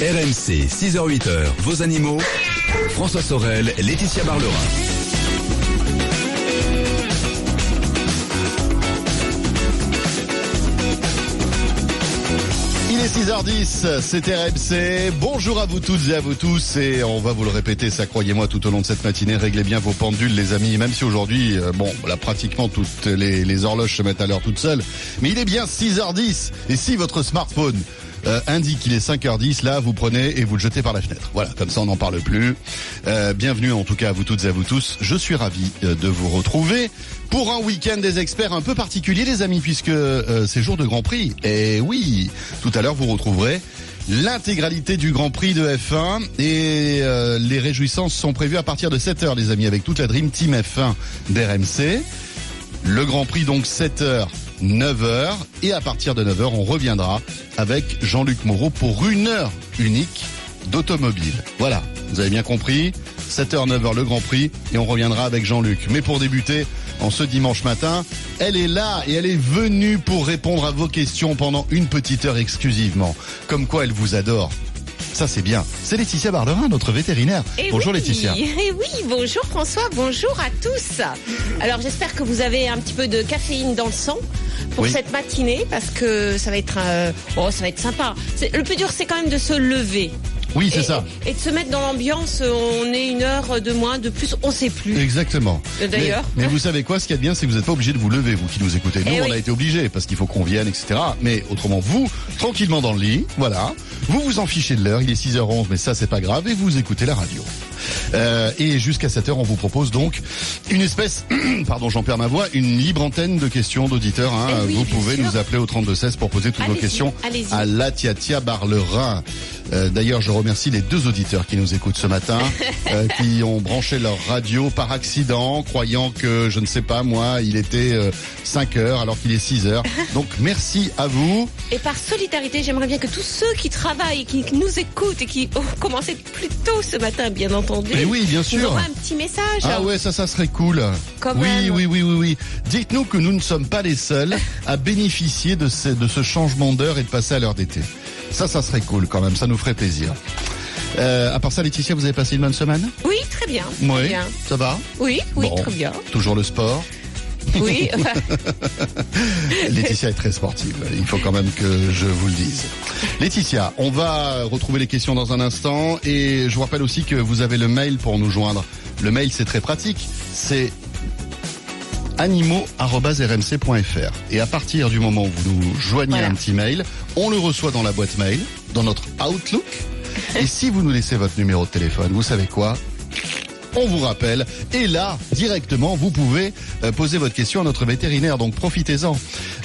RMC, 6h-8h, vos animaux. François Sorel, Laetitia Barlerin. Il est 6h10, c'est RMC. Bonjour à vous toutes et à vous tous. Et on va vous le répéter, ça croyez-moi, tout au long de cette matinée. Réglez bien vos pendules, les amis. Même si aujourd'hui, euh, bon, là, pratiquement toutes les, les horloges se mettent à l'heure toutes seules. Mais il est bien 6h10. Et si votre smartphone euh, indique qu'il est 5h10, là vous prenez et vous le jetez par la fenêtre. Voilà, comme ça on n'en parle plus. Euh, bienvenue en tout cas à vous toutes et à vous tous. Je suis ravi euh, de vous retrouver pour un week-end des experts un peu particulier les amis, puisque euh, c'est jour de Grand Prix. Et oui, tout à l'heure vous retrouverez l'intégralité du Grand Prix de F1 et euh, les réjouissances sont prévues à partir de 7h les amis avec toute la Dream Team F1 d'RMC. Le Grand Prix donc 7h, 9h et à partir de 9h on reviendra avec Jean-Luc Moreau pour une heure unique d'automobile. Voilà, vous avez bien compris, 7h, 9h le Grand Prix et on reviendra avec Jean-Luc. Mais pour débuter, en ce dimanche matin, elle est là et elle est venue pour répondre à vos questions pendant une petite heure exclusivement. Comme quoi elle vous adore. Ça c'est bien. C'est Laetitia Barlerin, notre vétérinaire. Eh Bonjour oui, Laetitia. eh oui, bonjour François, bonjour à tous. Alors j'espère que vous avez un petit peu de caféine dans le sang pour Oui. cette matinée parce que ça va être euh, oh, ça va être sympa. Le plus dur c'est quand même de se lever. Oui, c'est et, ça. Et, et de se mettre dans l'ambiance, on est une heure de moins, de plus, on sait plus. Exactement. Euh, d'ailleurs. Mais, mais vous savez quoi Ce qui est bien, c'est que vous n'êtes pas obligé de vous lever, vous qui nous écoutez. Nous, Eh on oui. a été obligés parce qu'il faut qu'on vienne, etc. Mais autrement, vous, tranquillement dans le lit, voilà. Vous vous en fichez de l'heure. Il est 6h11, mais ça, c'est pas grave. Et vous écoutez la radio. Euh, et jusqu'à 7h, on vous propose donc une espèce, pardon, j'en perds ma voix, une libre antenne de questions d'auditeurs. hein. Eh oui, vous pouvez sûr. nous appeler au 3216 pour poser toutes vos questions à la Tiatia Barlerin. Euh, D'ailleurs, je remercie les deux auditeurs qui nous écoutent ce matin, euh, qui ont branché leur radio par accident, croyant que, je ne sais pas moi, il était euh, 5 heures alors qu'il est 6 heures. Donc merci à vous. Et par solidarité, j'aimerais bien que tous ceux qui travaillent, qui nous écoutent et qui ont commencé plus tôt ce matin, bien entendu, Mais oui, bien nous sûr. auront un petit message. Ah ouais, ça, ça serait cool. Quand oui, même. oui, oui, oui, oui. Dites-nous que nous ne sommes pas les seuls à bénéficier de ce, de ce changement d'heure et de passer à l'heure d'été. Ça, ça serait cool quand même. Ça nous ferait plaisir. Euh, à part ça, Laetitia, vous avez passé une bonne semaine? Oui, très bien. très Oui. bien. Ça va? Oui, oui, Bon. très bien. Toujours le sport. Oui, Laetitia est très sportive. Il faut quand même que je vous le dise. Laetitia, on va retrouver les questions dans un instant et je vous rappelle aussi que vous avez le mail pour nous joindre. Le mail, c'est très pratique. C'est animaux.rmc.fr. Et à partir du moment où vous nous joignez Voilà. un petit mail, on le reçoit dans la boîte mail, dans notre Outlook. Et si vous nous laissez votre numéro de téléphone, vous savez quoi? On vous rappelle. Et là, directement, vous pouvez euh, poser votre question à notre vétérinaire. Donc profitez-en.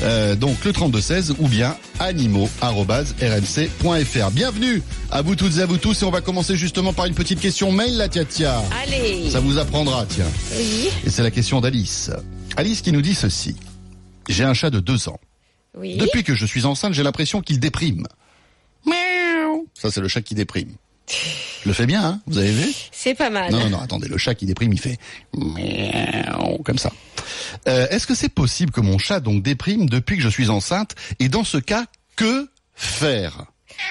Euh, donc le 3216 ou bien animaux.rmc.fr. Bienvenue à vous toutes et à vous tous. Et on va commencer justement par une petite question mail, la tia tia. allez. Ça vous apprendra, tiens. Oui, Et c'est la question d'Alice. Alice qui nous dit ceci. J'ai un chat de deux ans. oui. Depuis que je suis enceinte, j'ai l'impression qu'il déprime. Miaou. Ça, c'est le chat qui déprime. Je le fais bien, hein Vous avez vu? C'est pas mal. Non, non, non, attendez, le chat qui déprime, il fait miaou, comme ça. Euh, Est-ce que c'est possible que mon chat donc déprime depuis que je suis enceinte Et dans ce cas, que faire?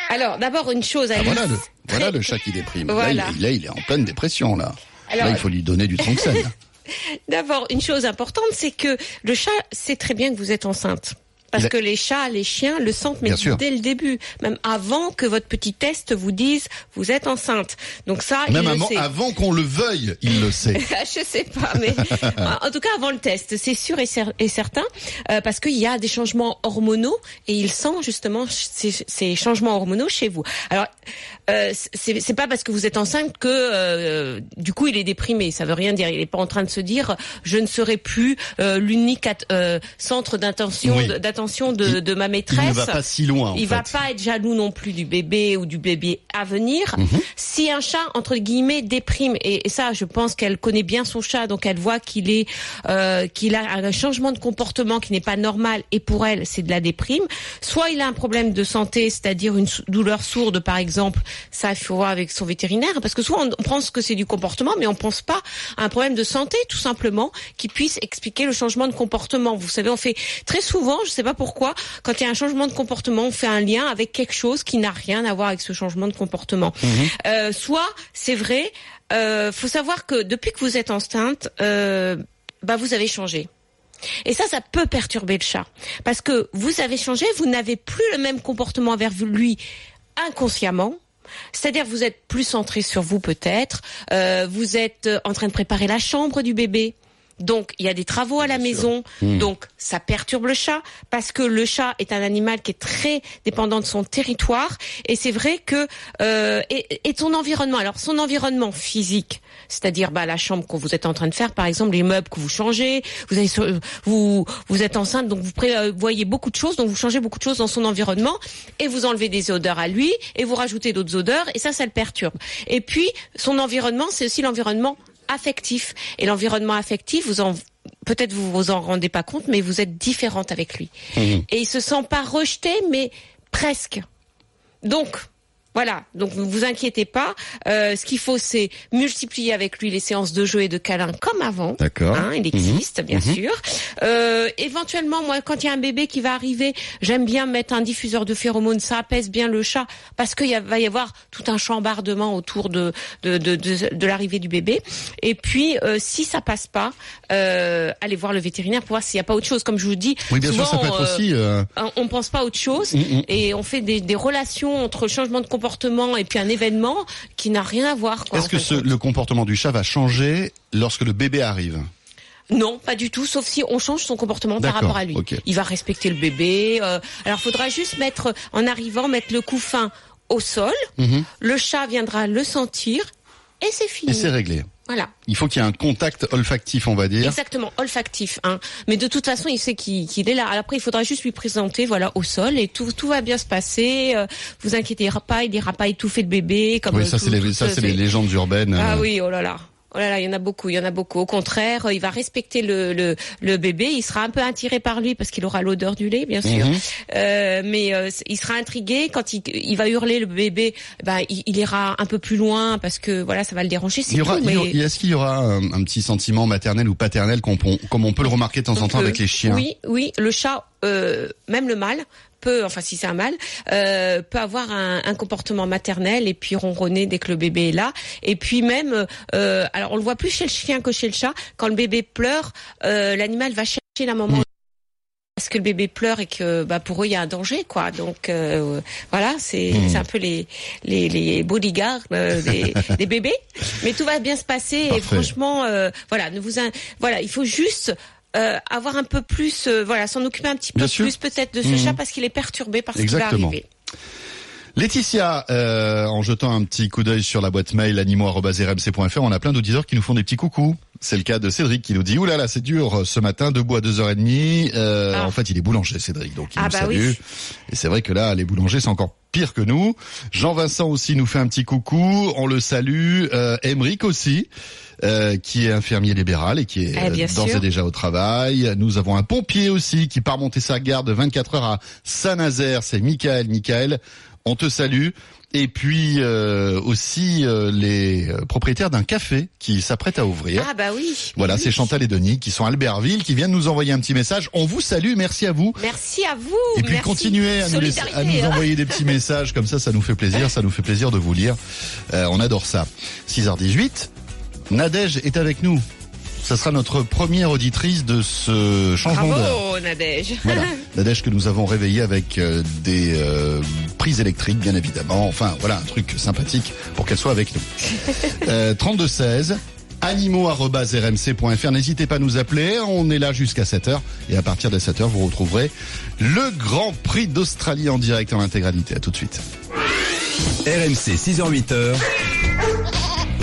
Alors, d'abord, une chose, ah, Alice. Voilà le, voilà le chat qui déprime. Là, Voilà. il, est- là, il est en pleine dépression, là. Alors- là, il faut lui donner du tronc-scène. D'abord, une chose importante, c'est que le chat sait très bien que vous êtes enceinte. Parce a- que les chats, les chiens le sentent, mais dès le début, même avant que votre petit test vous dise vous êtes enceinte. Donc ça, Même il avant, le sait. avant qu'on le veuille, il le sait. je sais pas, mais en tout cas avant le test, c'est sûr et, cer- et certain, euh, parce qu'il y a des changements hormonaux et il sent justement ces, ces changements hormonaux chez vous. Alors, euh, c'est pas parce que vous êtes enceinte que euh, du coup il est déprimé. Ça veut rien dire. Il est pas en train de se dire je ne serai plus euh, l'unique centre d'attention Oui. d'attention de, de ma Il maîtresse. ne va pas si loin. en Il va pas être jaloux non plus du bébé ou du bébé à venir. Mhm. Si un chat entre guillemets déprime et, et ça, je pense qu'elle connaît bien son chat, donc elle voit qu'il est euh, qu'il a un changement de comportement qui n'est pas normal et pour elle c'est de la déprime. Soit il a un problème de santé, c'est-à-dire une douleur sourde par exemple. Ça, il faut voir avec son vétérinaire parce que souvent on pense que c'est du comportement, mais on pense pas à un problème de santé tout simplement qui puisse expliquer le changement de comportement. Vous savez, on fait très souvent, je sais pas pourquoi, quand il y a un changement de comportement, on fait un lien avec quelque chose qui n'a rien à voir avec ce changement de comportement. Euh, soit, c'est vrai, euh, faut savoir que depuis que vous êtes enceinte, euh, bah vous avez changé. Et ça, ça peut perturber le chat. Parce que vous avez changé, vous n'avez plus le même comportement envers lui inconsciemment. C'est-à-dire vous êtes plus centré sur vous peut-être, euh, vous êtes en train de préparer la chambre du bébé. Donc il y a des travaux à la maison, donc ça perturbe le chat parce que le chat est un animal qui est très dépendant de son territoire et c'est vrai que euh, et, et son environnement. Alors son environnement physique, c'est-à-dire bah, la chambre que vous êtes en train de faire, par exemple les meubles que vous changez, vous avez vous vous êtes enceinte donc vous voyez beaucoup de choses, donc vous changez beaucoup de choses dans son environnement et vous enlevez des odeurs à lui et vous rajoutez d'autres odeurs et ça ça le perturbe. Et puis son environnement, c'est aussi l'environnement affectif. Et l'environnement affectif vous en peut-être vous vous en rendez pas compte mais vous êtes différente avec lui. Et il se sent pas rejeté mais presque. Donc voilà, donc ne vous inquiétez pas. Euh, ce qu'il faut, c'est multiplier avec lui les séances de jeu et de câlin comme avant. D'accord. Hein, il existe, bien sûr. Euh, éventuellement, moi, quand il y a un bébé qui va arriver, j'aime bien mettre un diffuseur de phéromones. Ça apaise bien le chat parce qu'il va y avoir tout un chambardement autour de de, de, de, de l'arrivée du bébé. Et puis, euh, si ça passe pas, allez voir le vétérinaire pour voir s'il n'y a pas autre chose. Comme je vous dis, Oui, bien sûr, souvent, ça peut être aussi. on- on pense pas à autre chose Mm, mm. et on fait des, des relations entre le changement de comportement et puis un événement qui n'a rien à voir. Est-ce que ce- le comportement du chat va changer lorsque le bébé arrive? Non, pas du tout, sauf si on change son comportement par rapport à lui. Il va respecter le bébé. euh, alors, faudra juste mettre, en arrivant, mettre le couffin au sol. Mhm. Le chat viendra le sentir et c'est fini. Et c'est réglé. Voilà. Il faut qu'il y ait un contact olfactif, on va dire. Exactement, olfactif. Hein. Mais de toute façon, il sait qu'il est là. Après, il faudra juste lui présenter, voilà, au sol, et tout, tout va bien se passer. Euh, vous inquiétez pas, il ira pas étouffer le bébé. Comme Oui, ça c'est les, ça c'est les légendes urbaines. Ah euh, oui, oh là là. Oh là là, il y en a beaucoup, il y en a beaucoup. Au contraire, il va respecter le, le, le bébé. Il sera un peu attiré par lui parce qu'il aura l'odeur du lait, bien sûr. Mhm. Euh, mais euh, il sera intrigué quand il, il va hurler le bébé. Ben, il, il ira un peu plus loin parce que voilà, ça va le déranger. Y mais... est-ce qu'il y aura un, un petit sentiment maternel ou paternel qu'on comme on peut le remarquer de temps en temps avec les chiens? Oui, oui, le chat, euh, même le mâle, peut, enfin si c'est un mâle, euh, peut avoir un, un comportement maternel et puis ronronner dès que le bébé est là. Et puis même, euh, alors on le voit plus chez le chien que chez le chat. Quand le bébé pleure, euh, l'animal va chercher la maman. Parce que le bébé pleure et que bah pour eux il y a un danger quoi donc euh, voilà c'est c'est un peu les les les bodyguards euh, des, des bébés mais tout va bien se passer et franchement euh, voilà ne vous in- voilà il faut juste euh, avoir un peu plus, euh, voilà, s'en occuper un petit peu Bien plus peut-être de ce Mhm. chat parce qu'il est perturbé par ce qui va arriver. Laetitia, euh, en jetant un petit coup d'œil sur la boîte mail animaux.rmc.fr, on a plein d'auditeurs qui nous font des petits coucous. C'est le cas de Cédric qui nous dit Ouh là là, c'est dur ce matin, debout à 2h30. Euh, Ah. En fait, il est boulanger, Cédric, donc il Ah nous bah salue. oui. Et c'est vrai que là, les boulangers, c'est encore pire que nous. Jean-Vincent aussi nous fait un petit coucou, on le salue. Euh, aussi. Euh, qui est infirmier libéral et qui est Eh, euh, d'ores et déjà au travail. Nous avons un pompier aussi qui part monter sa garde 24 heures à Saint-Nazaire. C'est Michael. Michael, on te salue. Et puis euh, aussi euh, les euh, propriétaires d'un café qui s'apprête à ouvrir. Ah bah oui. Voilà, Oui. c'est Chantal et Denis qui sont à Albertville, qui viennent nous envoyer un petit message. On vous salue, merci à vous. Merci à vous. Et puis merci. continuez à nous, laisser- à nous hein. envoyer des petits messages comme ça, ça nous fait plaisir, ça nous fait plaisir de vous lire. Euh, on adore ça. 6h18, Nadège est avec nous. Ça sera notre première auditrice de ce changement d'heure. Bravo Nadège. Voilà, Nadège que nous avons réveillé avec euh, des euh, prises électriques, bien évidemment. Enfin, voilà, un truc sympathique pour qu'elle soit avec nous. Euh, 32 16 animaux.rmc.fr. N'hésitez pas à nous appeler. On est là jusqu'à 7h. Et à partir de 7h, vous retrouverez le Grand Prix d'Australie en direct en intégralité. À tout de suite. RMC 6h-8h,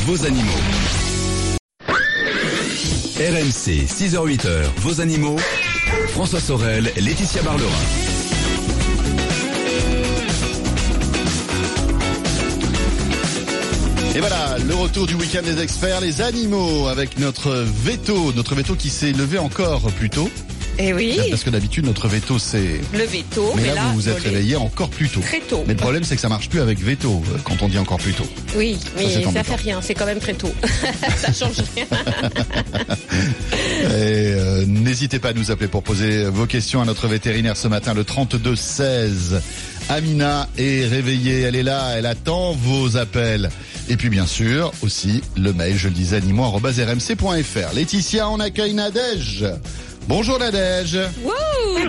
vos animaux. RMC 6h-8h, vos animaux. François Sorel, Laetitia Barlerin. Et voilà, le retour du week-end des experts, les animaux, avec notre veto, notre veto qui s'est levé encore plus tôt. Eh oui, Parce que d'habitude, notre veto, c'est... le veto. Mais là, vous vous êtes réveillé encore plus tôt. Très tôt. Mais le problème, c'est que ça marche plus avec veto, euh, quand on dit encore plus tôt. Oui, mais ça, embêtant. fait rien, c'est quand même très tôt. ça change rien. Euh, n'hésitez pas à nous appeler pour poser vos questions à notre vétérinaire ce matin, le 32 16. Amina est réveillée, elle est là, elle attend vos appels. Et puis bien sûr aussi le mail, je le disais, animaux@rmc.fr. Laetitia, on accueille Nadège. Bonjour Nadège. Wow,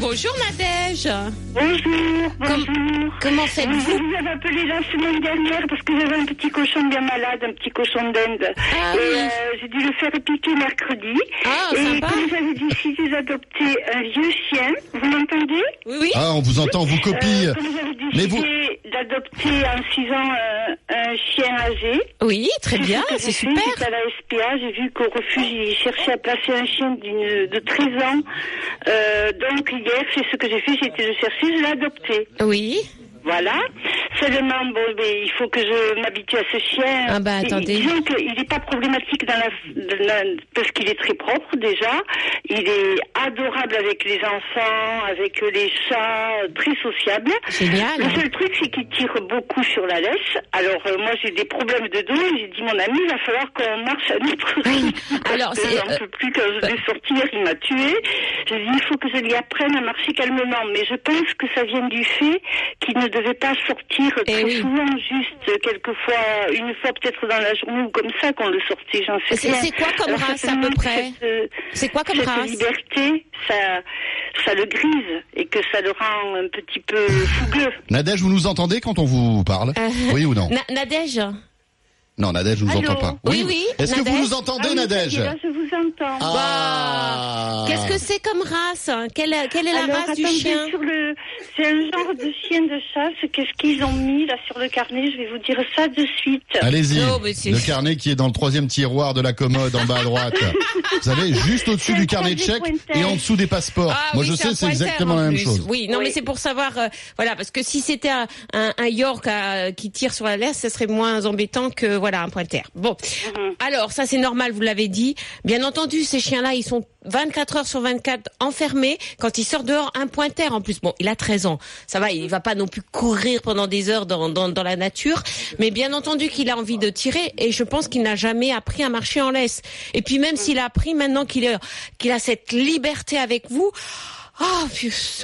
bonjour Nadège. Bonjour, Com- bonjour. comment Je faites-vous vous avais appelé la semaine dernière parce que j'avais un petit cochon bien malade, un petit cochon d'Inde. Ah et oui. euh, j'ai dû le faire piquer mercredi. Ah, et sympa. comme j'avais décidé d'adopter un vieux chien, vous m'entendez Oui, oui. Ah, on vous entend, vous copie. Euh, Comme j'avais décidé vous- d'adopter en 6 ans euh, un chien âgé. Oui, très bien, c'est j'ai fait. super. J'étais à la SPA, j'ai vu qu'au refuge, ils cherchaient à placer un chien d'une, de 13 ans. Euh, donc hier, c'est ce que j'ai fait, j'ai été le chercher, je l'ai adopté. Oui. Voilà. Seulement, bon, mais il faut que je m'habitue à ce chien. Ah bah, attendez. Disons qu'il n'est pas problématique dans la, dans la- parce qu'il est très propre déjà. Il est adorable avec les enfants, avec les chats, très sociable. Génial. Le seul truc, c'est qu'il tire beaucoup sur la laisse. Alors, euh, moi, j'ai des problèmes de dos j'ai dit, mon ami, il va falloir qu'on marche à notre rythme. Alors, c'est, j'en euh, peux plus quand je l'ai sorti hier, il m'a tué. J'ai dit, il faut que je lui apprenne à marcher calmement. Mais je pense que ça vient du fait qu'il ne devait pas sortir très oui. souvent, juste quelquefois, une fois peut-être dans la journée ou comme ça qu'on le sortait, j'en sais C'est- rien. c'est quoi comme Alors, ça race, à peu près euh, C'est quoi comme cette race liberté, ça, ça le grise et que ça le rend un petit peu fougueux. Nadège, vous nous entendez quand on vous parle? Euh, Oui ou non? Na- Nadège? Non, Nadège, je vous Allô entends pas. Oui, oui, Est-ce que vous nous entendez, Ah ça Nadège je vous entends. Ah. Qu'est-ce que c'est comme race quelle, quelle est la Alors, race du chien? le, c'est un genre de chien de chasse. Qu'est-ce qu'ils ont mis là sur le carnet? Je vais vous dire ça de suite. Allez-y, c'est- le carnet qui est dans le troisième tiroir de la commode en bas à droite. Vous savez, juste au-dessus du carnet de pointeur. et en dessous des passeports. Ah Moi, oui, je sais, c'est exactement en la même plus. chose. Oui, non, Oui. mais c'est pour savoir, euh, voilà, parce que si c'était un, un, un York euh, qui tire sur la laisse, ce serait moins embêtant que voilà un pointer. Bon, Mhm. alors ça c'est normal, vous l'avez dit. Bien entendu, ces chiens-là, ils sont 24 heures sur 24 enfermés. Quand ils sortent dehors, un pointer en plus. Bon, il a 13 ans, ça va, il va pas non plus courir pendant des heures dans, dans, dans la nature, mais bien entendu qu'il a envie de tirer et je pense qu'il n'a jamais appris à marcher en laisse. Et puis même s'il a appris maintenant qu'il qu'il a cette liberté avec vous. Oh,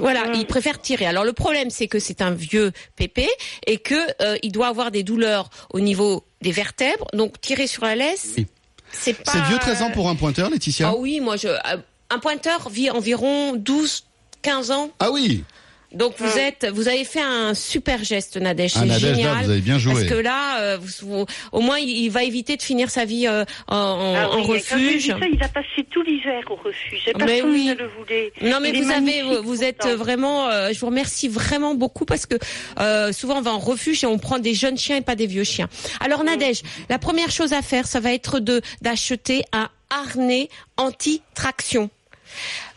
voilà, il préfère tirer. Alors le problème, c'est que c'est un vieux pépé et que euh, il doit avoir des douleurs au niveau des vertèbres. Donc tirer sur la laisse, Oui. c'est pas. C'est vieux 13 ans pour un pointeur, Laetitia Ah oui, moi je. euh, Un pointeur vit environ 12, 15 ans. Ah oui Donc vous êtes, vous avez fait un super geste, Nadège. Ah, C'est Nadège, là, génial. vous avez bien joué. Parce que là, euh, vous- vous- au moins, il, il va éviter de finir sa vie euh, en, Ah en oui, refuge. ça, il a passé tout l'hiver au refuge. Et Mais oui. ne le voulait. Non mais Il vous avez, vous êtes pourtant. vraiment, euh, je vous remercie vraiment beaucoup parce que euh, souvent on va en refuge et on prend des jeunes chiens et pas des vieux chiens. Alors Nadège, la première chose à faire, ça va être de d'acheter un harnais anti-traction.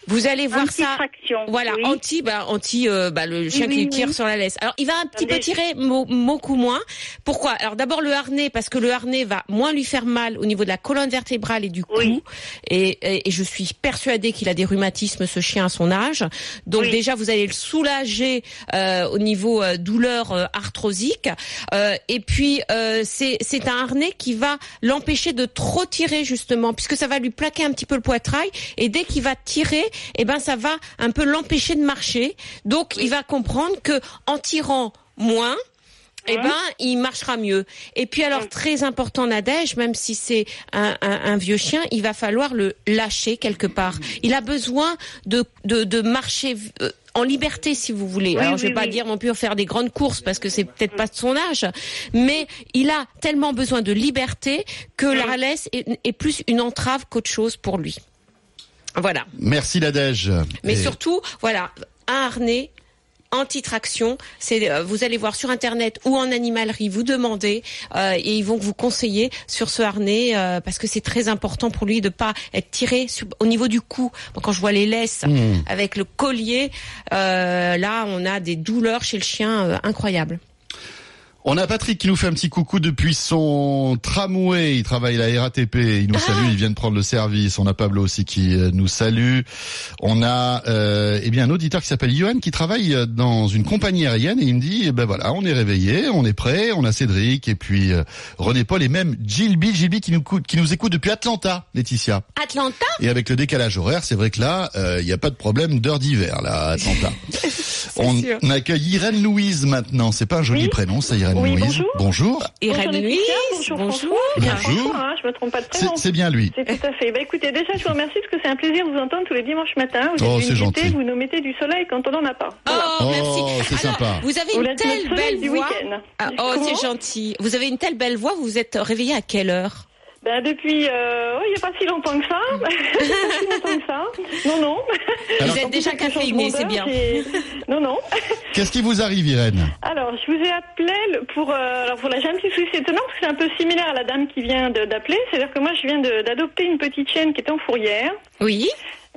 Vous allez voir ça. Voilà, oui. anti, bah, anti, euh, bah, le chien oui, qui oui. tire sur la laisse. Alors, il va un petit peu tirer beaucoup moins. Pourquoi? Alors, d'abord le harnais, parce que le harnais va moins lui faire mal au niveau de la colonne vertébrale et du cou. Et, et, et je suis persuadée qu'il a des rhumatismes, ce chien, à son âge. Donc, déjà, vous allez le soulager euh, au niveau euh, douleur euh, arthrosique. Euh, et puis, euh, c'est un harnais qui va l'empêcher de trop tirer, justement, puisque ça va lui plaquer un petit peu le poitrail. Et dès qu'il va tirer, eh ben, ça va un peu l'empêcher de marcher. Donc, il va comprendre que en tirant moins, eh ben, il marchera mieux. Et puis alors, très important, Nadège, même si c'est un, un- un vieux chien, il va falloir le lâcher quelque part. Il a besoin de, de, de marcher euh, en liberté, si vous voulez. alors, je vais oui, pas oui. dire non plus faire des grandes courses parce que c'est peut-être pas de son âge, mais il a tellement besoin de liberté que la laisse est, est plus une entrave qu'autre chose pour lui. Voilà. Merci Nadège. Mais Et- surtout, voilà, un harnais anti-traction. C'est euh, vous allez voir sur internet ou en animalerie, vous demandez euh, et ils vont vous conseiller sur ce harnais euh, parce que c'est très important pour lui de pas être tiré sur- au niveau du cou. Quand je vois les laisses Hmm. avec le collier, là on a des douleurs chez le chien incroyables. On a Patrick qui nous fait un petit coucou depuis son tramway. Il travaille à la RATP. Il nous salue. Il vient de prendre le service. On a Pablo aussi qui euh, nous salue. On a euh, eh bien un auditeur qui s'appelle Johan qui travaille euh, dans une compagnie aérienne et il me dit eh ben voilà on est réveillé, on est prêt. On a Cédric et puis euh, René Paul et même Gilby Gilby qui nous qui nous écoute depuis Atlanta, Laetitia. Atlanta, Et avec le décalage horaire, c'est vrai que là, euh, il n'y a pas de problème d'heure d'hiver, là, à Atlanta. on, sûr. accueille Irène Louise maintenant. C'est pas un joli Oui. prénom, ça, Irène Oui, Louise. bonjour. Bonjour. Irène bonjour Louise, bonjour, bonjour. François. Bien Bonjour. Hein, je me trompe pas de C'est prénom. c'est bien lui. C'est tout à fait. Bah écoutez, déjà je vous remercie parce que c'est un plaisir de vous entendre tous les dimanches matins. Vous Oh, c'est gentil. vous nous mettez du soleil quand on n'en a pas. Voilà. Oh, Oh, merci. c'est Alors, sympa. Vous avez une telle belle du voix. week-end. Ah, oh, c'est gentil. Vous avez une telle belle voix. Vous vous êtes réveillé à quelle heure? Ben depuis, euh, oh, il n'y a pas si longtemps que ça. il n'y a pas si longtemps que ça. Non, non. Alors, Vous êtes déjà caféiné, c'est bien. Non, non. Qu'est-ce qui vous arrive, Irène? Alors, je vous ai appelé le- pour... Euh, alors, voilà, j'ai un petit souci étonnant parce que c'est un peu similaire à la dame qui vient d'appeler. C'est-à-dire que moi, je viens d'adopter une petite chienne qui était en fourrière. Oui.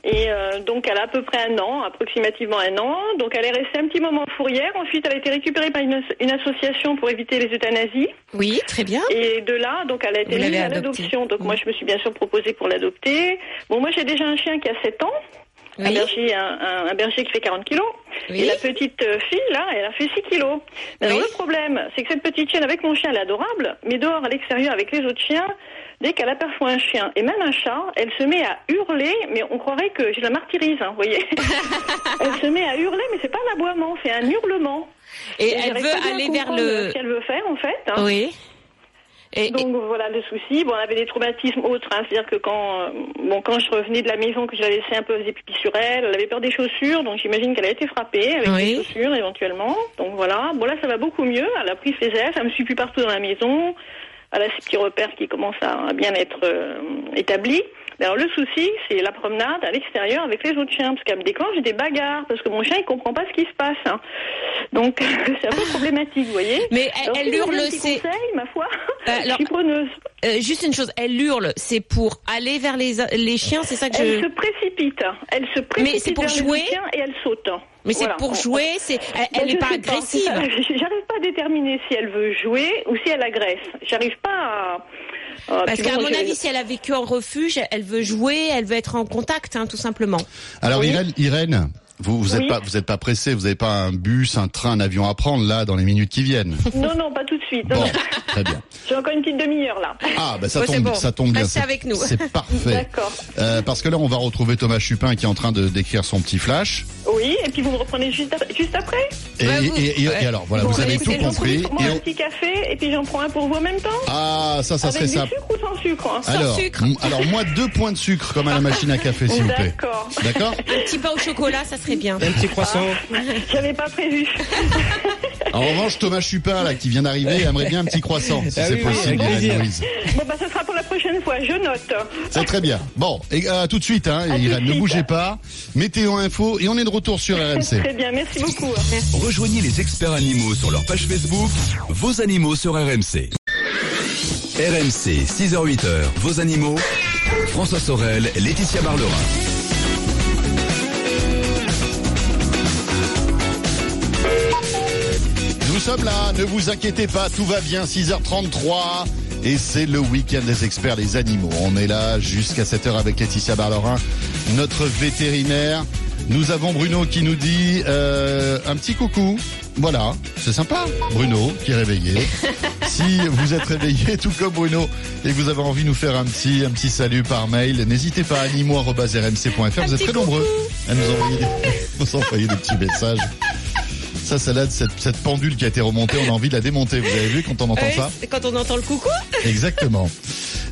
Et euh, donc, elle a à peu près un an, approximativement un an. Donc, elle est restée un petit moment en fourrière. Ensuite, elle a été récupérée par une, as- une association pour éviter les euthanasies. Oui, très bien. Et de là, donc, elle a été mise à l'adoption. Donc, moi, je me suis bien sûr proposée pour l'adopter. Bon, moi, j'ai déjà un chien qui a 7 ans. Un, berger, un, un- un berger qui fait 40 kilos. Oui. Et la petite euh, fille, là, elle a fait 6 kilos. Alors, Oui. le problème, c'est que cette petite chienne, avec mon chien, elle est adorable. Mais dehors, à l'extérieur, avec les autres chiens, dès qu'elle aperçoit un chien et même un chat, elle se met à hurler. Mais on croirait que je la martyrise, hein, vous voyez. elle se met à hurler, mais c'est pas un aboiement, c'est un hurlement. Et Et elle veut aller vers le. Ce qu'elle veut faire, en fait. hein. Oui. Et, et- Donc voilà le souci. Bon, on avait des traumatismes autres, hein. c'est-à-dire que quand, euh, bon, quand je revenais de la maison, que je la laissais un peu faisait pipi sur elle, elle avait peur des chaussures, donc j'imagine qu'elle a été frappée avec Oui. des chaussures éventuellement. Donc voilà. Bon là, ça va beaucoup mieux. Elle a pris ses ailes, ça me suit plus partout dans la maison. A ses petits repères qui commencent à bien être euh, établis. Mais Alors le souci, c'est la promenade à l'extérieur avec les autres chiens, parce qu'elle me déclenche des bagarres, parce que mon chien il comprend pas ce qui se passe. hein. Donc c'est un peu problématique, vous voyez. mais elle, Alors, elle si hurle, c'est ma foi. Je alors- suis preneuse. euh, juste une chose. Elle hurle, c'est pour aller vers les les chiens, c'est ça que Elle je. se précipite. Elle se précipite c'est pour vers les jouer chiens et elle saute. Mais c'est pour jouer, c'est elle, Ben, elle n'est pas sais agressive. J'arrive pas à déterminer si elle veut jouer ou si elle agresse. J'arrive pas à. À- Parce qu'à mon je- avis, si elle a vécu en refuge, elle veut jouer, elle veut être en contact, hein, tout simplement. Alors, Oui. Irène, Irène, vous vous êtes Oui. pas vous êtes pas pressé, vous n'avez pas un bus, un train, un avion à prendre là dans les minutes qui viennent. Non, non, pas tout de suite. Bon, non. très bien. J'ai encore une petite demi-heure là. Ah, bah ça Ouais, tombe, bon. ça tombe bien. Restez c'est- avec nous. C'est parfait. D'accord. Euh, parce que là, on va retrouver Thomas Chupin qui est en train de d'écrire son petit flash. Oui, et puis vous me reprenez juste, ap- juste après Et, Ouais, vous- et- et- et ouais. alors, voilà, Bon, vous avez écoutez, tout compris. pour moi Et un petit café et puis j'en prends un pour vous en même temps Ah, ça, ça Avec serait ça. sucre ou sans sucre hein Alors, sucre. alors moi, deux points de sucre comme à la machine à café, s'il vous plaît. D'accord. D'accord Un petit pain au chocolat, ça serait bien. Un petit croissant. J'avais pas prévu. En revanche, Thomas Chupin, là, qui vient d'arriver, aimerait bien un petit croissant, si Ah c'est oui, possible, Irène. Louise. Bon, bah, ça sera pour la prochaine fois. Je note. C'est très bien. Bon, et euh, à tout de suite, hein, Irène, ne bougez pas. Météo info, et on est de retour sur RMC. Très bien. Merci beaucoup. Rejoignez les experts animaux sur leur page Facebook, vos animaux sur RMC. RMC, 6h-8h, vos animaux. François Sorel, Laetitia Barlerin. Sommes là, ne vous inquiétez pas, tout va bien, 6h33. Et c'est le week-end des experts des animaux. On est là jusqu'à 7h avec Laetitia Barlerin, notre vétérinaire. Nous avons Bruno qui nous dit euh, un petit coucou. Voilà, c'est sympa. Bruno qui est réveillé. si vous êtes réveillé tout comme Bruno et que vous avez envie de nous faire un petit un petit salut par mail, n'hésitez pas à animaux@rmc.fr. Vous êtes très nombreux à nous envoyer des, nous envoyer des petits messages. Ça, ça là, cette, cette pendule qui a été remontée, on a envie de la démonter. Vous avez vu quand on entend ça quand on entend le coucou. Exactement.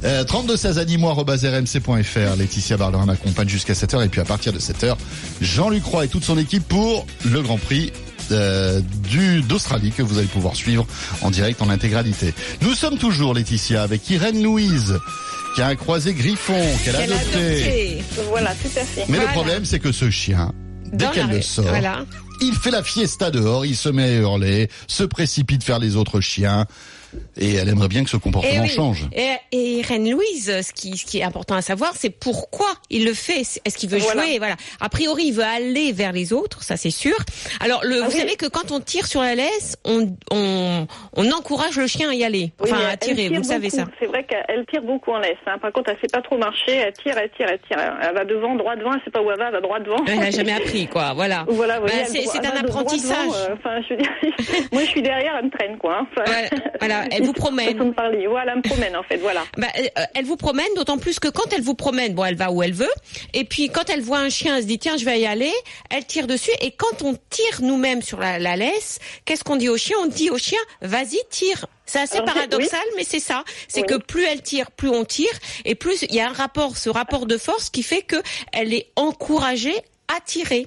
Euh, 32 16 rmc.fr. Laetitia Barlerin m'accompagne jusqu'à 7h et puis à partir de 7h, Jean-Luc Roy et toute son équipe pour le Grand Prix euh, du d'Australie que vous allez pouvoir suivre en direct en intégralité. Nous sommes toujours Laetitia avec Irène Louise qui a un croisé griffon qu'elle a adopté. adopté. Voilà, tout à fait. Mais le problème c'est que ce chien dès qu'elle le sort, Voilà. Il fait la fiesta dehors, il se met à hurler, se précipite vers les autres chiens. Et elle aimerait bien que ce comportement Et oui. change. Et, et Reine Louise, ce qui, ce qui est important à savoir, c'est pourquoi il le fait. Est-ce qu'il veut Voilà. jouer Voilà. A priori, il veut aller vers les autres, ça c'est sûr. Alors, le, Ah vous oui. savez que quand on tire sur la laisse, on, on, on encourage le chien à y aller. Enfin, à tirer, tire vous savez beaucoup. ça. C'est vrai qu'elle tire beaucoup en laisse. Hein. Par contre, elle sait pas trop marcher. Elle tire, elle tire, elle tire. Elle va devant, droit devant. Elle sait pas où elle va. Elle va droit devant. Elle n'a jamais appris, quoi. Voilà. Voilà, Bah, c'est un apprentissage. devant, euh, Enfin, je veux dire, moi, je suis derrière, elle me traîne, quoi. hein. Enfin, Voilà, voilà, elle vous promène. Voilà, elle me promène, en fait. Voilà. Bah, euh, elle vous promène, d'autant plus que quand elle vous promène, bon, elle va où elle veut. Et puis quand elle voit un chien, elle se dit tiens, je vais y aller. Elle tire dessus. Et quand on tire nous-mêmes sur la, la laisse, qu'est-ce qu'on dit au chien? On dit au chien vas-y, tire. C'est assez Alors, paradoxal, mais c'est ça. C'est Oui. que plus elle tire, plus on tire, et plus il y a un rapport, ce rapport de force qui fait que elle est encouragée à tirer.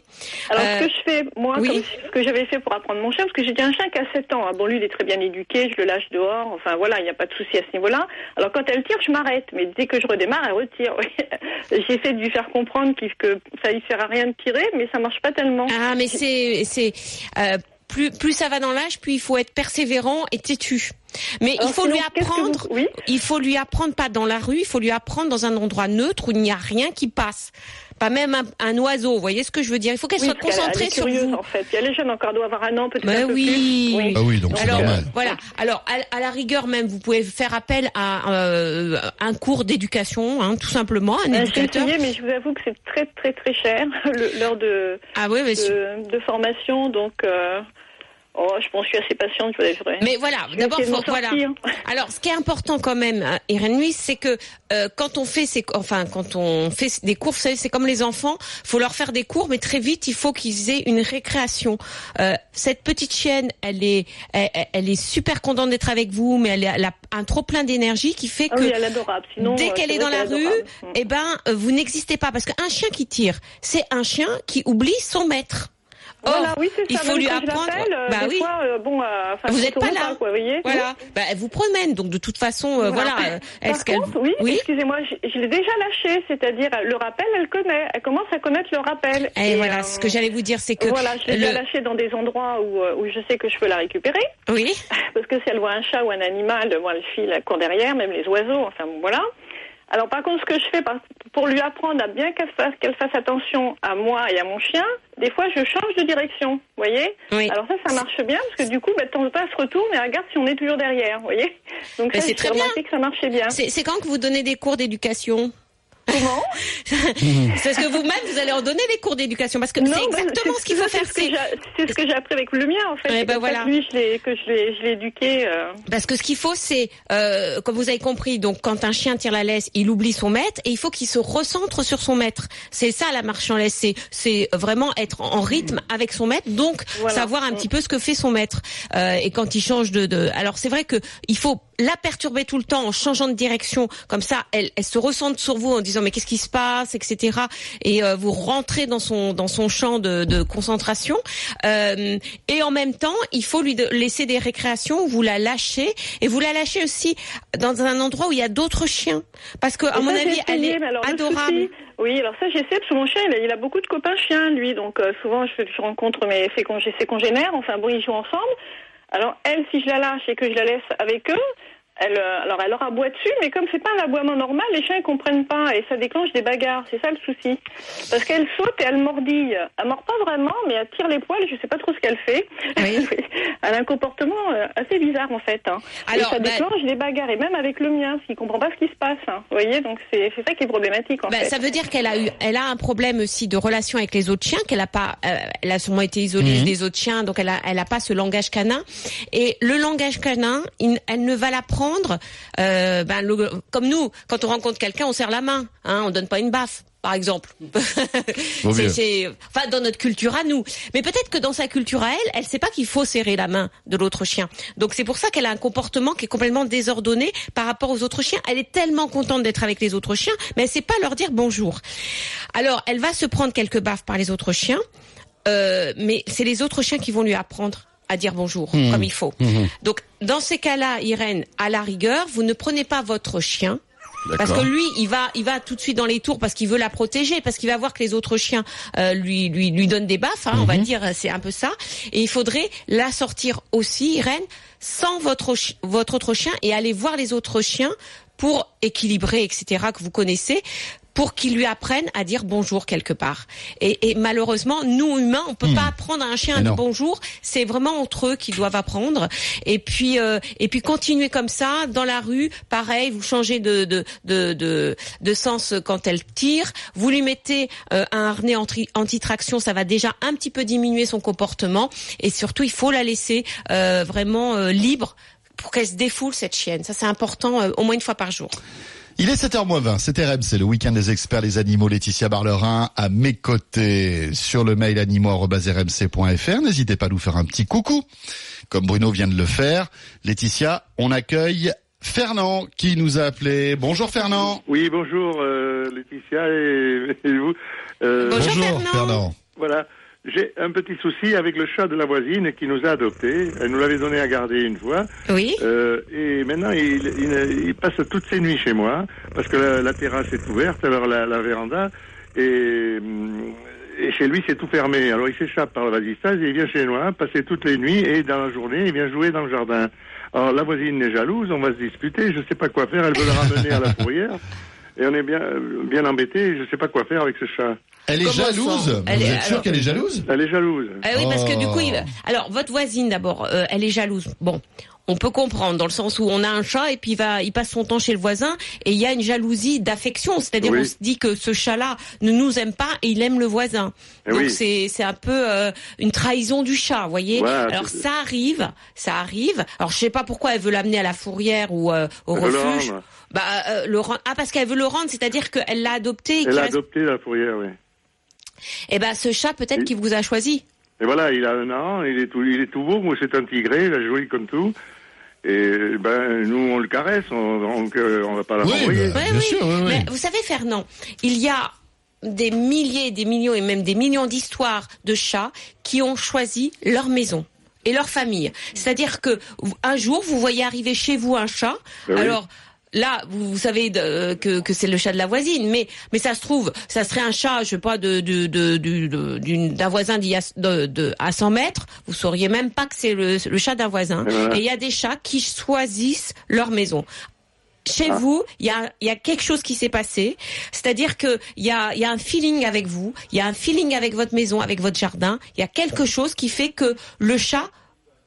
Alors, Euh, ce que je fais, moi, oui. comme ce que j'avais fait pour apprendre mon chien, parce que j'ai déjà un chien qui a 7 ans. Ah, Bon, lui, il est très bien éduqué, je le lâche dehors. Enfin, voilà, il n'y a pas de souci à ce niveau-là. Alors, quand elle tire, je m'arrête. Mais dès que je redémarre, elle retire. oui. J'essaie de lui faire comprendre que ça ne sert à rien de tirer, mais ça marche pas tellement. Ah, mais c'est euh, plus plus ça va dans l'âge, plus il faut être persévérant et têtu. Mais il faut sinon, lui que vous- apprendre. Oui. Il faut lui apprendre pas dans la rue, il faut lui apprendre dans un endroit neutre où il n'y a rien qui passe. Pas même un, un oiseau, vous voyez ce que je veux dire Il faut qu'elle Oui, soit concentrée elle est sur curieuse, vous. en fait. Il y a les jeunes encore doivent avoir un an, peut-être Bah un peu oui. plus. Ah oui, donc c'est Alors normal. voilà. Alors à, à la rigueur même, vous pouvez faire appel à euh, un cours d'éducation, hein, tout simplement, un Euh, éducateur. essayé, mais je vous avoue que c'est très, très, très cher, l'heure de, Ah oui, de, de formation. Donc, euh, oh, je pense que je suis assez patiente, je mais voilà. D'abord, voilà. Alors, ce qui est important quand même, hein, Irène c'est que euh, quand on fait ces, enfin, quand on fait des cours, vous savez, c'est comme les enfants. Faut leur faire des cours, mais très vite, il faut qu'ils aient une récréation. Euh, cette petite chienne, elle est, elle, elle est super contente d'être avec vous, mais elle, est- elle a un trop plein d'énergie qui fait Ah que oui, elle est adorable. Sinon, dès euh, qu'elle est vrai dans la rue. Mm. eh ben, euh, vous n'existez pas parce qu'un chien qui tire, c'est un chien qui oublie son maître. Or, Voilà, oui, c'est ça. il faut lui apprendre. euh, bah oui. fois, euh, bon, euh, Vous je êtes pas là. quoi, vous voyez Voilà. Bah, elle vous promène, donc de toute façon, euh, voilà. euh, Par est-ce qu'elle- oui, excusez-moi, je, je l'ai déjà lâché, c'est-à-dire euh, le rappel, elle connaît, elle commence à connaître le rappel. Et, voilà, euh, ce que j'allais vous dire, c'est que Voilà, je l'ai le- lâché dans des endroits où, euh, où je sais que je peux la récupérer. oui, Parce que si elle voit un chat ou un animal, elle file, elle court derrière, même les oiseaux, enfin bon, voilà. Alors par contre, ce que je fais pour lui apprendre à bien qu'elle fasse, qu'elle fasse attention à moi et à mon chien, des fois je change de direction, vous voyez oui. Alors ça, ça marche bien, parce que du coup, bah, de temps en temps, elle se retourne et regarde si on est toujours derrière, vous voyez Donc ça, c'est très remarqué que ça marchait bien. C'est quand que vous donnez des cours d'éducation? Comment C'est parce que vous-même, vous allez en donner des cours d'éducation. Parce que c'est exactement ce qu'il faut faire. ce C'est ce que j'ai appris avec le mien, en fait. Ouais, C'est bah voilà. que lui, je l'ai, que je l'ai, je l'ai éduqué. euh, Parce que ce qu'il faut, c'est, euh, comme vous avez compris, donc quand un chien tire la laisse, il oublie son maître et il faut qu'il se recentre sur son maître. C'est ça la marche en laisse, c'est, c'est vraiment être en rythme avec son maître, donc Voilà. savoir un Mm. petit peu ce que fait son maître. Euh, et quand il change de, de, alors c'est vrai que il faut la perturber tout le temps en changeant de direction, comme ça, elle, elle se ressente sur vous en disant mais qu'est-ce qui se passe, etc. Et euh, vous rentrez dans son dans son champ de, de concentration. Euh, et en même temps, il faut lui de- laisser des récréations où vous la lâchez et vous la lâchez aussi dans un endroit où il y a d'autres chiens, parce que à Et mon ça, avis, elle est alors, adorable. oui, alors ça, j'essaie, parce que mon chien, il a, il a beaucoup de copains chiens, lui. Donc, euh, souvent, je, je rencontre mes, ses, congé- ses congénères. Enfin, bon, ils jouent ensemble. Alors, elle, si je la lâche et que je la laisse avec eux, elle, euh, alors, elle leur aboie dessus, mais comme c'est pas un aboiement normal, les chiens, ils comprennent pas. Et ça déclenche des bagarres. C'est ça le souci. Parce qu'elle saute et elle mordille. Elle mord pas vraiment, mais elle tire les poils. Je sais pas trop ce qu'elle fait. Oui. elle a un comportement euh, assez bizarre, en fait. hein. Alors, et ça bah- déclenche des bagarres. Et même avec le mien, parce qu'il comprend pas ce qui se passe. hein. Vous voyez, donc c'est c'est ça qui est problématique, en Bah, fait. ça veut dire qu'elle a eu, elle a un problème aussi de relation avec les autres chiens, qu'elle a pas, euh, elle a sûrement été isolée des autres chiens, donc elle a, elle a pas ce langage canin. Et le langage canin, il- elle ne va l'apprendre, euh, ben, le- comme nous, quand on rencontre quelqu'un, on serre la main, hein, on donne pas une baffe. Par exemple, c'est, enfin dans notre culture à nous. Mais peut-être que dans sa culture à elle, elle sait pas qu'il faut serrer la main de l'autre chien. Donc c'est pour ça qu'elle a un comportement qui est complètement désordonné par rapport aux autres chiens. Elle est tellement contente d'être avec les autres chiens, mais elle sait pas leur dire bonjour. Alors elle va se prendre quelques baffes par les autres chiens, euh, mais c'est les autres chiens qui vont lui apprendre à dire bonjour comme il faut. Donc dans ces cas-là, Irène, à la rigueur, vous ne prenez pas votre chien Parce que lui, il va, il va tout de suite dans les tours parce qu'il veut la protéger, parce qu'il va voir que les autres chiens euh, lui, lui, lui donnent des baffes. Hein, On va Mhm. dire, c'est un peu ça. Et il faudrait la sortir aussi, Irène, sans votre votre autre chien et aller voir les autres chiens pour équilibrer, etc. que vous connaissez pour qu'ils lui apprennent à dire bonjour quelque part. Et, et malheureusement, nous humains, on peut pas apprendre à un chien à Hmm. Dire bonjour. C'est vraiment entre eux qu'ils doivent apprendre. Et puis, euh, et puis continuer comme ça dans la rue. Pareil, vous changez de de de de, de sens quand elle tire. Vous lui mettez euh, un harnais anti- anti-traction, ça va déjà un petit peu diminuer son comportement. Et surtout, il faut la laisser euh, vraiment euh, libre pour qu'elle se défoule cette chienne. Ça, c'est important, euh, au moins une fois par jour. Il est 7h20, c'est RM, c'est le week-end des experts les animaux. Laetitia Barlerin à mes côtés sur le mail animaux.rmc.fr. N'hésitez pas à nous faire un petit coucou, comme Bruno vient de le faire. Laetitia, on accueille Fernand qui nous a appelé. Bonjour Fernand. Oui, bonjour euh, Laetitia et, et vous. Euh, Bonjour, Fernand. Voilà, j'ai un petit souci avec le chat de la voisine qui nous a adoptés. Elle nous l'avait donné à garder une fois. Oui. Euh, et maintenant, il, il- il passe toutes ses nuits chez moi parce que la, la terrasse est ouverte, alors la, la véranda. Et, hum, et chez lui, c'est tout fermé. Alors il s'échappe par le vasistage et il vient chez moi passer toutes les nuits et dans la journée, il vient jouer dans le jardin. Alors la voisine est jalouse, on va se disputer, je sais pas quoi faire, elle veut le ramener à la fourrière. Et on est bien, bien embêté, je sais pas quoi faire avec ce chat. Elle est Comment jalouse. Elle Vous est- êtes sûr alors- qu'elle est jalouse? Elle est jalouse. Ah oui, parce que du coup, Oh. il... alors votre voisine d'abord, euh, elle est jalouse. Bon, on peut comprendre dans le sens où on a un chat et puis il va, il passe son temps chez le voisin et il y a une jalousie d'affection, c'est-à-dire Oui. on se dit que ce chat-là ne nous aime pas et il aime le voisin. Eh Donc oui. c'est c'est un peu euh, une trahison du chat, vous voyez? Ouais, alors ça arrive, ça arrive. Alors je sais pas pourquoi elle veut l'amener à la fourrière ou euh, au Elle refuge. Bah euh, le ah parce qu'elle veut le rendre, c'est-à-dire qu'elle l'a adopté et Elle qu'il a reste- adopté la fourrière, oui. Eh ben ce chat peut-être Oui. qu'il vous a choisi. Et voilà, il a un an, il est tout, il est tout beau, moi c'est un tigré, il est joli comme tout. Et ben nous on le caresse, on, donc euh, on va pas la Oui, renvoyer. bah, Ouais, Bien oui. sûr, oui, oui. Mais vous savez, Fernand, il y a des milliers, des millions et même des millions d'histoires de chats qui ont choisi leur maison et leur famille. C'est-à-dire que un jour, vous voyez arriver chez vous un chat. Ben oui. Là, vous, vous savez de- que, que c'est le chat de la voisine, mais mais ça se trouve, ça serait un chat, je sais pas, de de de d'un voisin d'il y a de, de à 100 mètres. Vous sauriez même pas que c'est le, le chat d'un voisin. Et il y a des chats qui choisissent leur maison chez Ah. vous, il y a, il y a quelque chose qui s'est passé. C'est-à-dire que il y a, il y a un feeling avec vous, il y a un feeling avec votre maison, avec votre jardin. Il y a quelque chose qui fait que le chat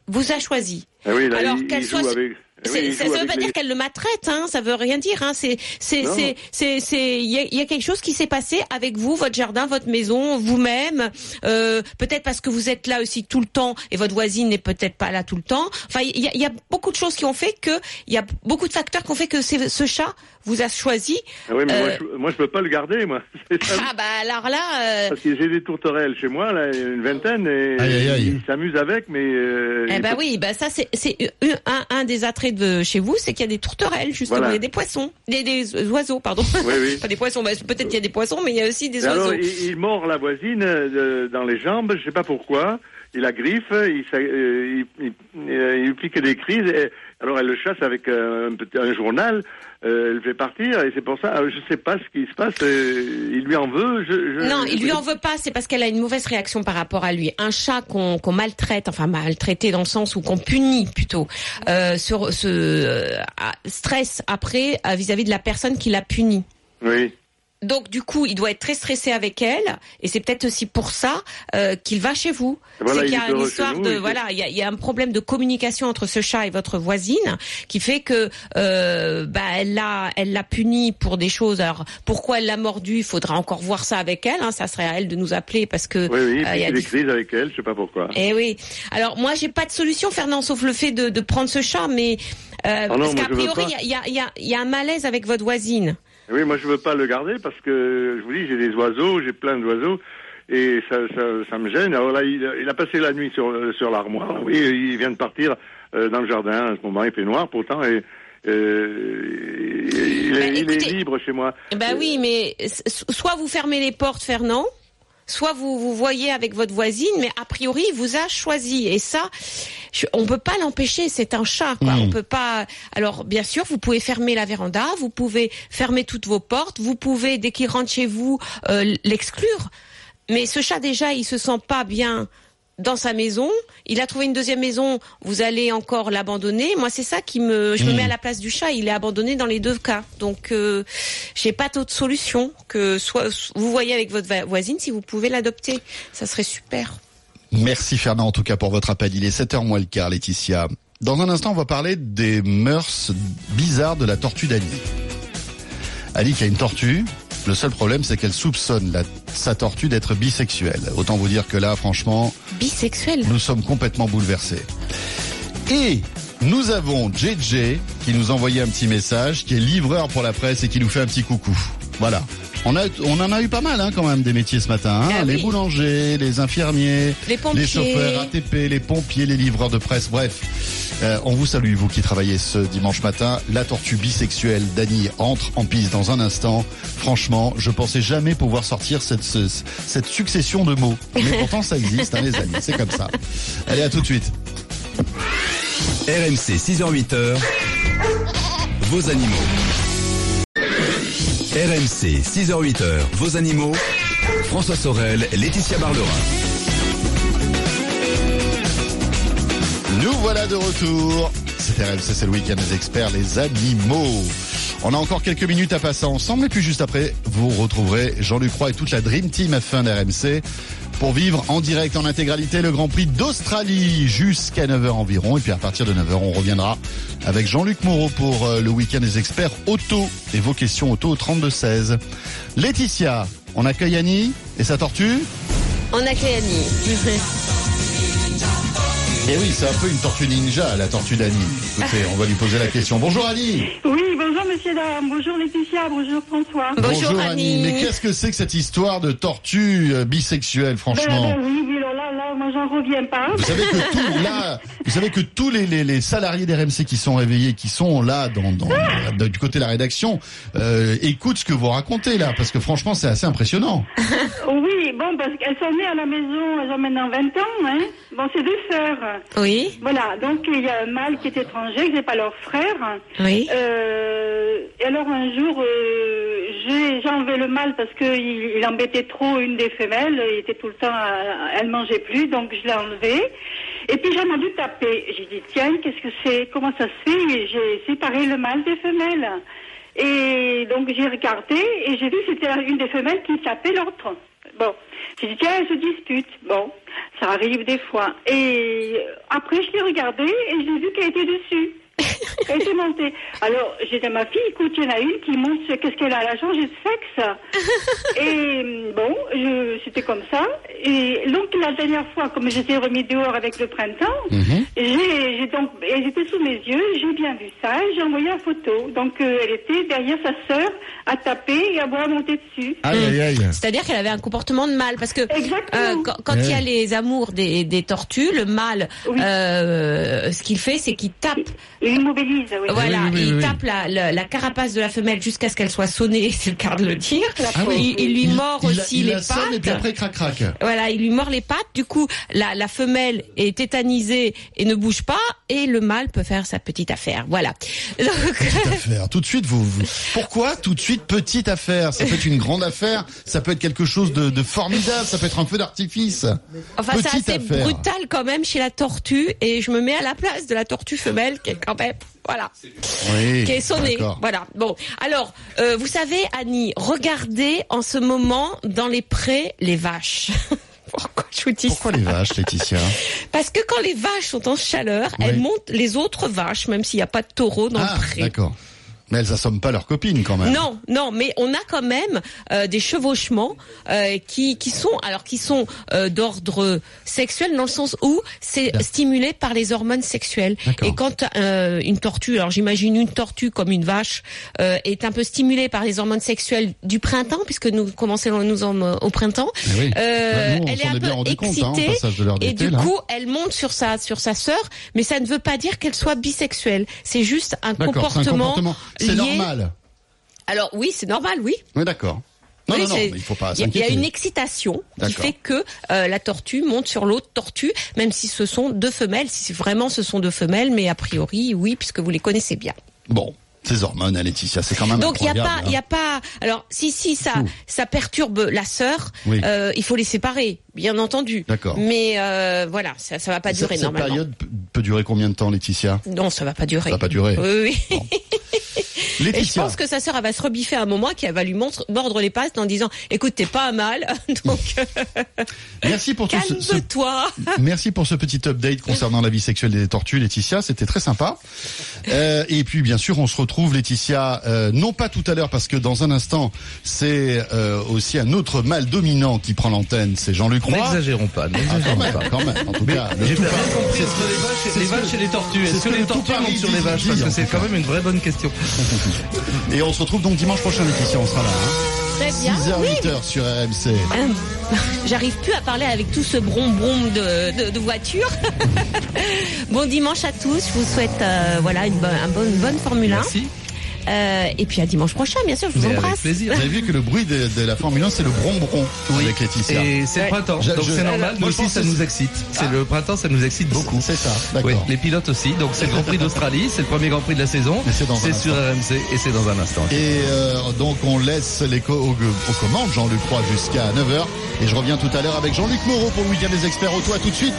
vous a choisi. Ah oui, là, Alors il, qu'elle il soit joue avec. Oui, ça ne veut pas les- dire qu'elle le maltraite, hein, ça veut rien dire. Hein, c'est, c'est, Non. c'est, c'est, c'est, il y a, il y a quelque chose qui s'est passé avec vous, votre jardin, votre maison, vous-même. Euh, peut-être parce que vous êtes là aussi tout le temps et votre voisine n'est peut-être pas là tout le temps. Enfin, il y a, il y a beaucoup de choses qui ont fait que, il y a beaucoup de facteurs qui ont fait que ce chat vous a choisi. Ah oui, mais moi, Euh, je, moi je peux pas le garder, moi. Ah bah alors là, euh, Parce que j'ai des tourterelles chez moi, là, une vingtaine, et Aïe, aïe, aïe. ils s'amusent avec, mais. Euh, eh ben faut- oui, bah ça c'est c'est un, un des attraits de chez vous, c'est qu'il y a des tourterelles justement, Voilà. il y a des poissons, des, des oiseaux pardon. Oui, oui. Pas des poissons, bah, peut-être qu'il y a des poissons, mais il y a aussi des oiseaux. alors, il, il mord la voisine euh, dans les jambes, je sais pas pourquoi. Il la griffe, il, euh, il, il, euh, il pique des crises. Et, alors elle le chasse avec euh, un, journal. euh, elle le fait partir et c'est pour ça. euh, je sais pas ce qui se passe. euh, il lui en veut. Je, je- Non, il lui en veut pas, c'est parce qu'elle a une mauvaise réaction par rapport à lui. Un chat qu'on maltraite, enfin maltraité dans le sens où qu'on punit plutôt, euh, se, se stresse après vis-à-vis de la personne qui l'a puni. Oui. Donc du coup, il doit être très stressé avec elle, et c'est peut-être aussi pour ça euh, qu'il va chez vous. Voilà, c'est qu'il y a une histoire nous, de voilà, il y a, y a un problème de communication entre ce chat et votre voisine qui fait que euh, bah elle l'a elle l'a puni pour des choses. Alors pourquoi elle l'a mordu? Il faudra encore voir ça avec elle. Hein, ça serait à elle de nous appeler parce que Oui, oui, il euh, il y a des crises avec elle, je sais pas pourquoi. eh oui. Alors moi j'ai pas de solution, Fernand, sauf le fait de, de prendre ce chat, mais euh, Ah non, parce qu'a priori il y a, y, a, il y a un malaise avec votre voisine. Oui, moi je veux pas le garder parce que je vous dis, j'ai des oiseaux, j'ai plein d'oiseaux. Et ça, ça, ça me gêne. Alors là, il, il a passé la nuit sur, sur l'armoire. Oui, il vient de partir euh, dans le jardin. À ce moment, il fait noir pourtant. Et, euh, il, est, Bah, il est écoutez- libre chez moi. Ben oui, mais soit vous fermez les portes, Fernand, soit vous vous voyez avec votre voisine, mais a priori il vous a choisi. Et ça, je, on peut pas l'empêcher. C'est un chat, quoi. Mm. On peut pas. Alors bien sûr, vous pouvez fermer la véranda, vous pouvez fermer toutes vos portes, vous pouvez dès qu'il rentre chez vous euh, l'exclure. Mais ce chat déjà, il se sent pas bien dans sa maison. Il a trouvé une deuxième maison. Vous allez encore l'abandonner. Moi, c'est ça qui me. Je me mets à la place du chat. Il est abandonné dans les deux cas. Donc, euh, j'ai pas d'autre solution que soit vous voyez avec votre voisine si vous pouvez l'adopter. Ça serait super. Merci Fernand en tout cas pour votre appel. Il est 7h moins le quart, Laetitia. Dans un instant, on va parler des mœurs bizarres de la tortue d'Annie. Ali qui a une tortue. Le seul problème, c'est qu'elle soupçonne la- sa tortue d'être bisexuelle. Autant vous dire que là, franchement, Bisexuel. nous sommes complètement bouleversés. Et nous avons JJ qui nous a envoyé un petit message, qui est livreur pour la presse et qui nous fait un petit coucou. Voilà. On, a, on en a eu pas mal hein, quand même des métiers ce matin. hein. Ah les oui. boulangers, les infirmiers, Les pompiers. les chauffeurs ATP, les pompiers, les livreurs de presse, bref. Euh, on vous salue, vous qui travaillez ce dimanche matin. La tortue bisexuelle d'Annie entre en piste dans un instant. Franchement, je pensais jamais pouvoir sortir cette, ce- cette succession de mots. Mais pourtant, ça existe, hein, les amis. C'est comme ça. Allez, à tout de suite. RMC 6h-8h, vos animaux. RMC 6h-8h, vos animaux. François Sorel, Laetitia Barlerin. Nous voilà de retour. C'est RMC, c'est le week-end des experts, les animaux. On a encore quelques minutes à passer ensemble et puis juste après, vous retrouverez Jean-Luc et toute la Dream Team F1 d'RMC pour vivre en direct, en intégralité, le Grand Prix d'Australie jusqu'à 9h environ. Et puis à partir de 9h, on reviendra avec Jean-Luc Moreau pour euh, le week-end des experts auto et vos questions auto au 32-16. Laetitia, on accueille Annie et sa tortue? On accueille Annie. Et oui, c'est un peu une tortue ninja, la tortue d'Annie. Écoutez, on va lui poser la question. Bonjour Annie Oui, bonjour monsieur dames, bonjour Laetitia, bonjour François. Bonjour, Annie. Mais qu'est-ce que c'est que cette histoire de tortue euh, bisexuelle, Ben, franchement ben oui, oui, alors là, là, moi j'en reviens pas. Vous savez que tout, là, vous savez que tous les, les, les salariés d'RMC qui sont réveillés, qui sont là dans, du côté de la rédaction, euh, écoutent ce que vous racontez là, parce que franchement c'est assez impressionnant. Oui, bon, parce qu'elles sont nées à la maison, elles ont maintenant 20 ans, hein. Bon, c'est deux sœurs. Oui, Voilà, donc il y a un mâle qui est étranger, que c'est pas leur frère. oui. Euh, et alors un jour, euh, j'ai j'ai enlevé le mâle parce que il, embêtait trop une des femelles. Il était tout le temps, à- elle mangeait plus, donc je l'ai enlevé. Et puis j'ai entendu taper. J'ai dit tiens, qu'est-ce que c'est? Comment ça se fait? Et J'ai séparé le mâle des femelles. Et donc j'ai regardé et j'ai vu que c'était une des femelles qui tapait l'autre. Bon, j'ai dit tiens, elles se disputent. Bon, ça arrive des fois. Et euh, après je l'ai regardé et j'ai vu qu'elle était dessus. Elle était montée. Alors, j'ai dit à ma fille, écoute, il y en a une qui monte, qu'est-ce qu'elle a Elle a changé de sexe. Et hum, bon, je- c'était comme ça. Et donc, la dernière fois, comme j'étais remis dehors avec le printemps, Mhm. j'ai j'ai donc, elle était sous mes yeux, j'ai bien vu ça, et j'ai envoyé la photo. Donc, euh, elle était derrière sa sœur, à taper et à voir monter dessus. Aïe aïe aïe. C'est-à-dire qu'elle avait un comportement de mâle parce que Exactement. euh, quand, quand il y a les amours des, des tortues, le mâle, Oui. euh, ce qu'il fait, c'est qu'il tape. Il immobilise, oui. Voilà, oui, oui, il oui. tape la, la, la carapace de la femelle jusqu'à ce qu'elle soit sonnée, c'est le cas de le dire. Ah oui. il, il lui mord il aussi il les la sonne pattes. et puis après crac crac. Voilà, il lui mord les pattes. Du coup, la, la femelle est tétanisée et ne bouge pas, et le mâle peut faire sa petite affaire. Voilà. Donc, Petite affaire. Tout de suite, vous, vous- Pourquoi tout de suite petite affaire? Ça peut être une grande affaire, ça peut être quelque chose de, de formidable, ça peut être un feu d'artifice. Enfin, c'est Petite assez affaire. brutal quand même chez la tortue, et je me mets à la place de la tortue femelle qui est quand même, voilà, Oui. qui est d'accord. Voilà. Bon, alors, euh, vous savez, Annie, regardez en ce moment dans les prés les vaches. Pourquoi je vous dis Pourquoi ça les vaches, Laetitia Parce que quand les vaches sont en chaleur, Oui. elles montent les autres vaches, même s'il n'y a pas de taureau dans Ah, le pré. d'accord. Mais elles assomment pas leurs copines quand même. Non, non, mais on a quand même euh, des chevauchements euh, qui qui sont alors qui sont euh, d'ordre sexuel dans le sens où c'est stimulé par les hormones sexuelles. Et quand euh, une tortue, alors j'imagine une tortue comme une vache, euh, est un peu stimulée par les hormones sexuelles du printemps, puisque nous commençons nous en, euh, au printemps, Eh oui. euh, Bah, nous, elle est un peu compte, hein, excitée de et du là. coup elle monte sur sa sur sa sœur, mais ça ne veut pas dire qu'elle soit bisexuelle. C'est juste un comportement. C'est normal. Alors oui, c'est normal, oui. Oui, d'accord. Non, Oui, non, non, il faut pas Il y a- il y s'inquiéter. a une excitation qui fait que euh, la tortue monte sur l'autre tortue, même si ce sont deux femelles, si vraiment ce sont deux femelles, mais a priori oui, puisque vous les connaissez bien. Bon, ces hormones, hein, Laetitia, c'est quand même Donc il y a pas, il hein. a pas. Alors si si ça ça perturbe la sœur, Oui. euh, il faut les séparer, bien entendu. D'accord. Mais euh, voilà, ça ça va pas Cette- durer Cette normalement. période peut- durer combien de temps, Laetitia? Non, ça va pas durer. Ça va pas durer. Oui, oui. Et je Laetitia, pense que sa sœur elle va se rebiffer à un moment, qu'elle va lui montre- mordre les pattes en disant "Écoute, t'es pas mal, donc merci pour tout ce, ce- calme-toi." Merci pour ce petit update concernant la vie sexuelle des tortues, Laetitia. C'était très sympa. Euh, et puis, bien sûr, on se retrouve, Laetitia, euh, non pas tout à l'heure, parce que dans un instant, c'est euh, aussi un autre mâle dominant qui prend l'antenne. C'est Jean-Luc Roy. N'exagérons pas, Ah, n'exagérons même, pas. quand même. En tout cas, le j'ai tout pas par- bien compris c'est- entre les vaches, et- les vaches et les tortues. c'est Est-ce ce que que les tortues montent sur les vaches Parce que c'est quand même une vraie bonne question. Et on se retrouve donc dimanche prochain, Laetitia. On sera là. Hein. Très bien. 6h, Oui. 8h sur RMC. Euh, J'arrive plus à parler avec tout ce brom-brom de, de, de voiture. bon dimanche à tous. Je vous souhaite euh, voilà une, bonne- un bon- une bonne Formule 1. Merci. Euh, et puis à dimanche prochain, bien sûr. Je vous Mais avec embrasse. plaisir. Vous avez vu que le bruit de, de la Formule 1, c'est le bronbron Oui. avec Laetitia. Et c'est le printemps, Je- donc c'est normal. Moi, Nous je aussi, ça nous excite. C'est le printemps, ça nous excite beaucoup. C'est ça, d'accord. Oui, les pilotes aussi. Donc c'est le Grand Prix d'Australie, c'est le premier Grand Prix de la saison. C'est dans un C'est sur RMC et c'est dans un instant. Et euh, donc on laisse les co- aux, aux commandes Jean-Luc Roy jusqu'à 9h. Et je reviens tout à l'heure avec Jean-Luc Moreau pour le week-end des experts auto. À tout de suite.